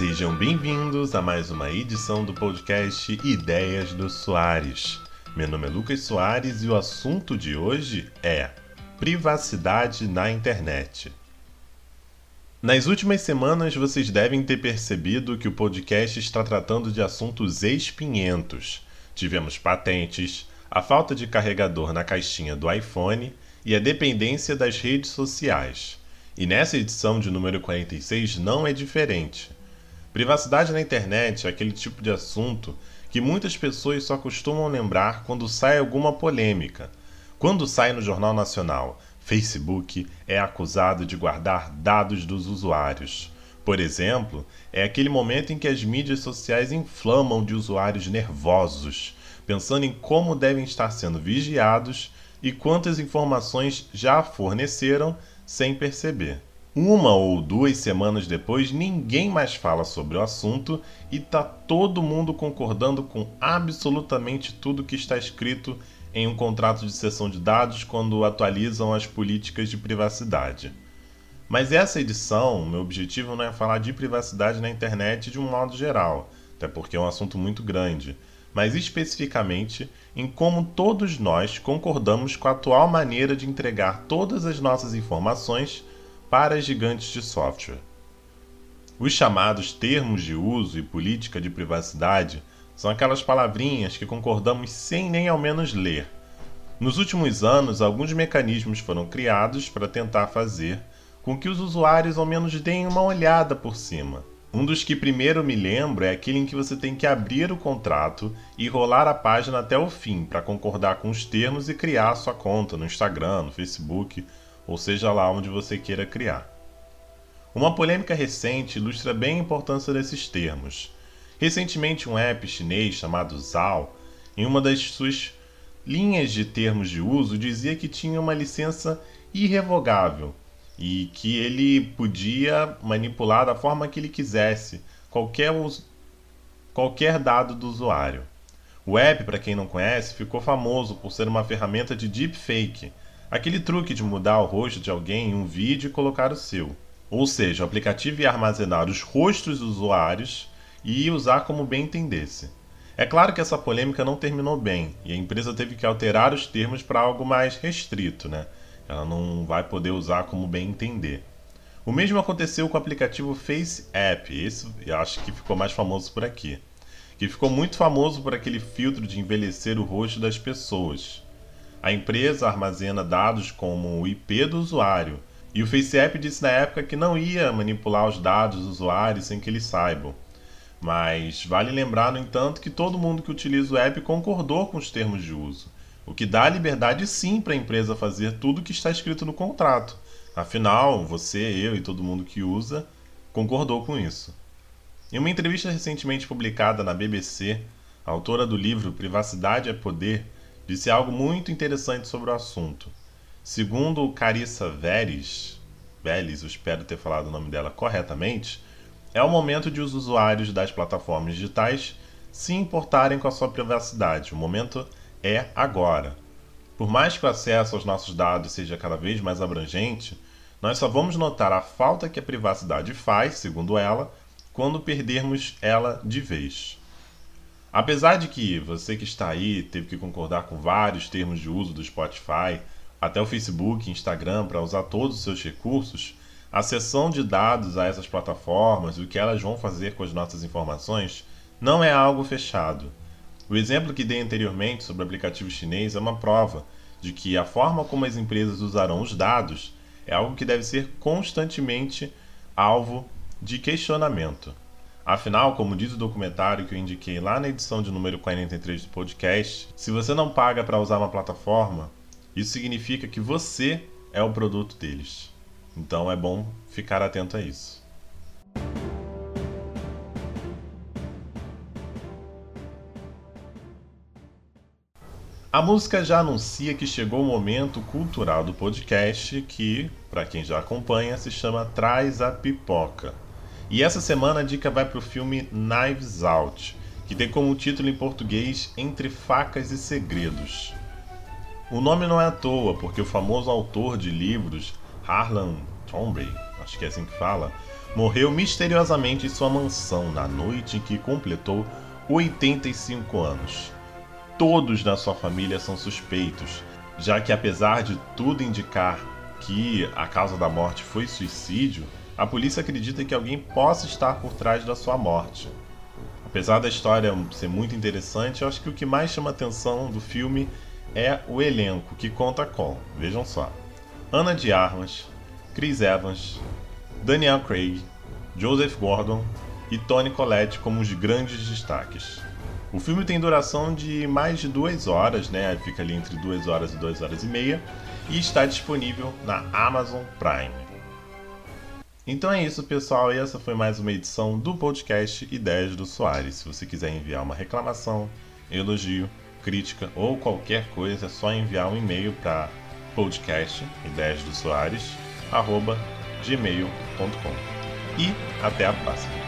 Sejam bem-vindos a mais uma edição do podcast Ideias do Soares. Meu nome é Lucas Soares e o assunto de hoje é privacidade na internet. Nas últimas semanas vocês devem ter percebido que o podcast está tratando de assuntos espinhentos. Tivemos patentes, a falta de carregador na caixinha do iPhone e a dependência das redes sociais. E nessa edição de número 46 não é diferente. Privacidade na internet é aquele tipo de assunto que muitas pessoas só costumam lembrar quando sai alguma polêmica. Quando sai no Jornal Nacional, Facebook é acusado de guardar dados dos usuários. Por exemplo, é aquele momento em que as mídias sociais inflamam de usuários nervosos, pensando em como devem estar sendo vigiados e quantas informações já forneceram sem perceber. Uma ou duas semanas depois, ninguém mais fala sobre o assunto e tá todo mundo concordando com absolutamente tudo que está escrito em um contrato de cessão de dados quando atualizam as políticas de privacidade. Mas essa edição, meu objetivo não é falar de privacidade na internet de um modo geral, até porque é um assunto muito grande, mas especificamente em como todos nós concordamos com a atual maneira de entregar todas as nossas informações para gigantes de software. Os chamados termos de uso e política de privacidade são aquelas palavrinhas que concordamos sem nem ao menos ler. Nos últimos anos, alguns mecanismos foram criados para tentar fazer com que os usuários ao menos deem uma olhada por cima. Um dos que primeiro me lembro é aquele em que você tem que abrir o contrato e rolar a página até o fim para concordar com os termos e criar sua conta no Instagram, no Facebook ou seja lá onde você queira criar. Uma polêmica recente ilustra bem a importância desses termos. Recentemente, um app chinês chamado Zao, em uma das suas linhas de termos de uso, dizia que tinha uma licença irrevogável e que ele podia manipular da forma que ele quisesse qualquer, qualquer dado do usuário. O app, para quem não conhece, ficou famoso por ser uma ferramenta de deepfake, Aquele truque de mudar o rosto de alguém em um vídeo e colocar o seu. Ou seja, o aplicativo ia armazenar os rostos dos usuários e ia usar como bem entendesse. É claro que essa polêmica não terminou bem e a empresa teve que alterar os termos para algo mais restrito, né? Ela não vai poder usar como bem entender. O mesmo aconteceu com o aplicativo Face App, esse eu acho que ficou mais famoso por aqui, que ficou muito famoso por aquele filtro de envelhecer o rosto das pessoas. A empresa armazena dados como o IP do usuário, e o FaceApp disse na época que não ia manipular os dados dos usuários sem que eles saibam. Mas vale lembrar, no entanto, que todo mundo que utiliza o app concordou com os termos de uso, o que dá liberdade sim para a empresa fazer tudo o que está escrito no contrato. Afinal, você, eu e todo mundo que usa concordou com isso. Em uma entrevista recentemente publicada na BBC, a autora do livro Privacidade é Poder disse algo muito interessante sobre o assunto. Segundo Carissa Veres, Veles, eu espero ter falado o nome dela corretamente, é o momento de os usuários das plataformas digitais se importarem com a sua privacidade. O momento é agora. Por mais que o acesso aos nossos dados seja cada vez mais abrangente, nós só vamos notar a falta que a privacidade faz, segundo ela, quando perdermos ela de vez. Apesar de que você que está aí teve que concordar com vários termos de uso do Spotify, até o Facebook e Instagram para usar todos os seus recursos, a cessão de dados a essas plataformas e o que elas vão fazer com as nossas informações não é algo fechado. O exemplo que dei anteriormente sobre o aplicativo chinês é uma prova de que a forma como as empresas usarão os dados é algo que deve ser constantemente alvo de questionamento. Afinal, como diz o documentário que eu indiquei lá na edição de número 43 do podcast, se você não paga para usar uma plataforma, isso significa que você é o produto deles. Então é bom ficar atento a isso. A música já anuncia que chegou o momento cultural do podcast que, para quem já acompanha, se chama Traz a Pipoca. E essa semana a dica vai para o filme Knives Out, que tem como título em português Entre Facas e Segredos. O nome não é à toa, porque o famoso autor de livros Harlan Thornbury, acho que é assim que fala, morreu misteriosamente em sua mansão na noite em que completou 85 anos. Todos na sua família são suspeitos, já que apesar de tudo indicar que a causa da morte foi suicídio, a polícia acredita que alguém possa estar por trás da sua morte. Apesar da história ser muito interessante, eu acho que o que mais chama atenção do filme é o elenco, que conta com, vejam só, Ana de Armas, Chris Evans, Daniel Craig, Joseph Gordon e Tony Collette como os grandes destaques. O filme tem duração de mais de duas horas, né? Fica ali entre duas horas e duas horas e meia, e está disponível na Amazon Prime. Então é isso, pessoal. E essa foi mais uma edição do podcast Ideias do Soares. Se você quiser enviar uma reclamação, elogio, crítica ou qualquer coisa, é só enviar um e-mail para podcast ideias do Soares, gmail.com. E até a próxima.